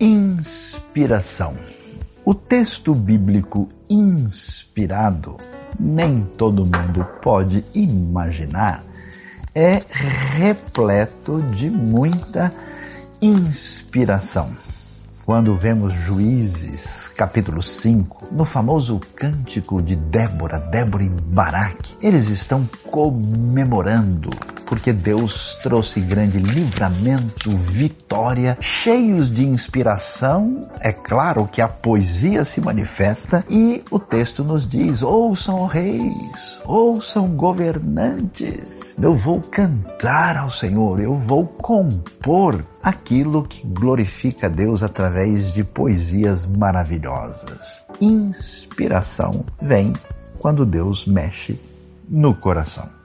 Inspiração. O texto bíblico inspirado, nem todo mundo pode imaginar, é repleto de muita inspiração. Quando vemos Juízes, capítulo 5, no famoso cântico de Débora, Débora e Baraque, eles estão comemorando porque Deus trouxe grande livramento, vitória, cheios de inspiração. É claro que a poesia se manifesta e o texto nos diz: ouçam reis, ouçam governantes. Eu vou cantar ao Senhor, eu vou compor aquilo que glorifica Deus através de poesias maravilhosas. Inspiração vem quando Deus mexe no coração.